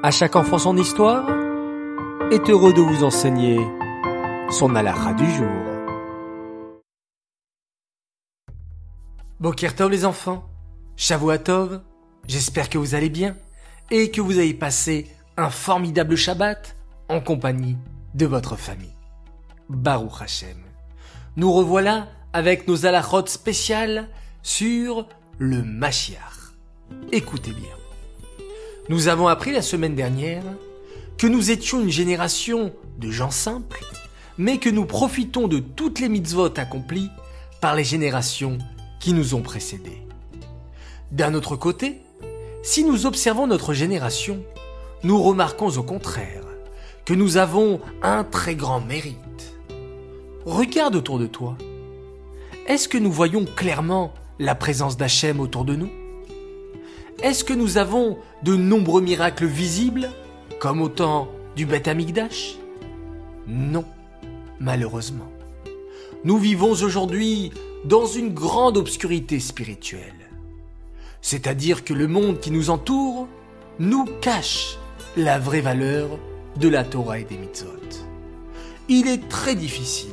À chaque enfant son histoire est heureux de vous enseigner son alara du jour. Bokertov les enfants, Shavuatov, j'espère que vous allez bien et que vous avez passé un formidable Shabbat en compagnie de votre famille. Baruch Hashem. Nous revoilà avec nos alachot spéciales sur le Mashiach. Écoutez bien. Nous avons appris la semaine dernière que nous étions une génération de gens simples, mais que nous profitons de toutes les mitzvot accomplies par les générations qui nous ont précédés. D'un autre côté, si nous observons notre génération, nous remarquons au contraire que nous avons un très grand mérite. Regarde autour de toi. Est-ce que nous voyons clairement la présence d'Hachem autour de nous? Est-ce que nous avons de nombreux miracles visibles, comme au temps du Beth Amikdash? Non, malheureusement. Nous vivons aujourd'hui dans une grande obscurité spirituelle. C'est-à-dire que le monde qui nous entoure nous cache la vraie valeur de la Torah et des mitzvot. Il est très difficile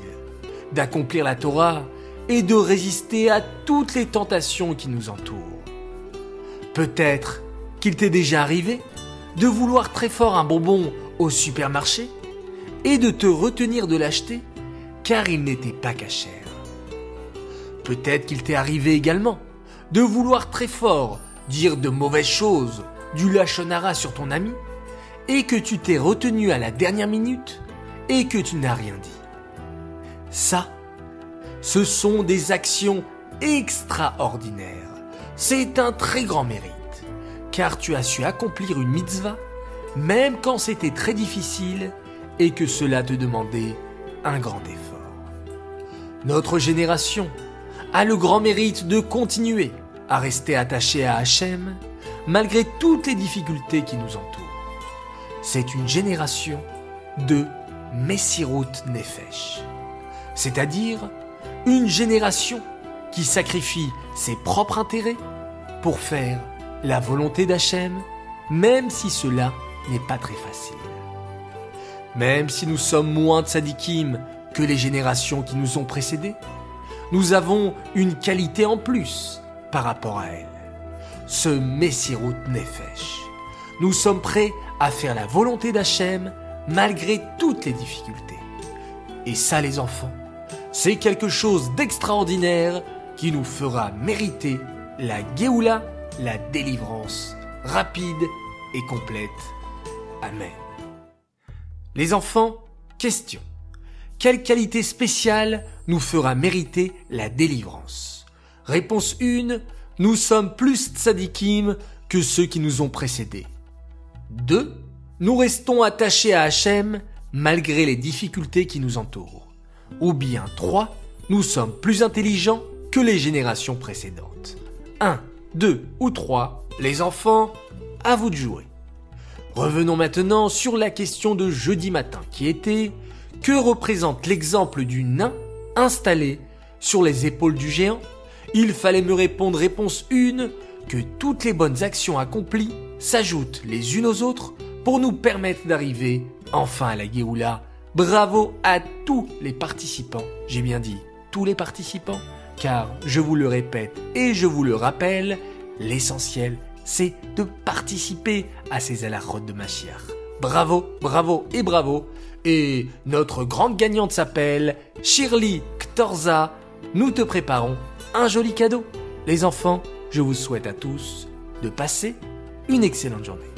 d'accomplir la Torah et de résister à toutes les tentations qui nous entourent. Peut-être qu'il t'est déjà arrivé de vouloir très fort un bonbon au supermarché et de te retenir de l'acheter car il n'était pas cachère. Peut-être qu'il t'est arrivé également de vouloir très fort dire de mauvaises choses, du lachonara sur ton ami, et que tu t'es retenu à la dernière minute et que tu n'as rien dit. Ça, ce sont des actions extraordinaires c'est un très grand mérite, car tu as su accomplir une mitzvah, même quand c'était très difficile et que cela te demandait un grand effort. Notre génération a le grand mérite de continuer à rester attaché à Hachem malgré toutes les difficultés qui nous entourent. C'est une génération de Messirut Nefesh, c'est-à-dire une génération qui sacrifie ses propres intérêts faire la volonté d'Hachem, même si cela n'est pas très facile. Même si nous sommes moins de sadikim que les générations qui nous ont précédés, nous avons une qualité en plus par rapport à elles. Ce Messirut Nefesh. Nous sommes prêts à faire la volonté d'Hachem malgré toutes les difficultés. Et ça, les enfants, c'est quelque chose d'extraordinaire qui nous fera mériter la Géoula, la délivrance rapide et complète. Amen. Les enfants, question. Quelle qualité spéciale nous fera mériter la délivrance? Réponse 1. Nous sommes plus tzadikim que ceux qui nous ont précédés. 2. Nous restons attachés à Hachem malgré les difficultés qui nous entourent. Ou bien 3. Nous sommes plus intelligents que les générations précédentes. 1, 2 ou 3, les enfants, à vous de jouer. Revenons maintenant sur la question de jeudi matin qui était que représente l'exemple du nain installé sur les épaules du géant? Il fallait me répondre réponse 1 que toutes les bonnes actions accomplies s'ajoutent les unes aux autres pour nous permettre d'arriver enfin à la Géoula. Bravo à tous les participants, j'ai bien dit tous les participants car, je vous le répète et je vous le rappelle, l'essentiel, c'est de participer à ces alachot de Mashiach. Bravo, bravo et bravo. Et notre grande gagnante s'appelle Shirley Ktorza. Nous te préparons un joli cadeau. Les enfants, je vous souhaite à tous de passer une excellente journée.